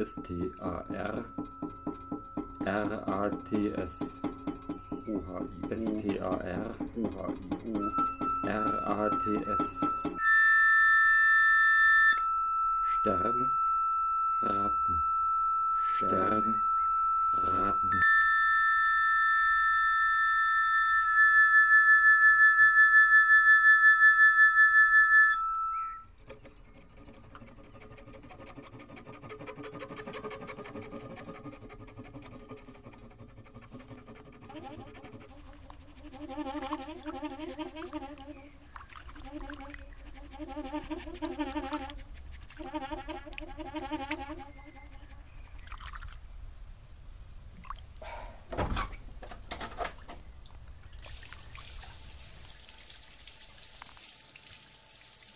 ist T-A-R-R-A-T-S. O-H-I-O. s t a r u h i o R-A-T-S. Stern. Ratten. Stern.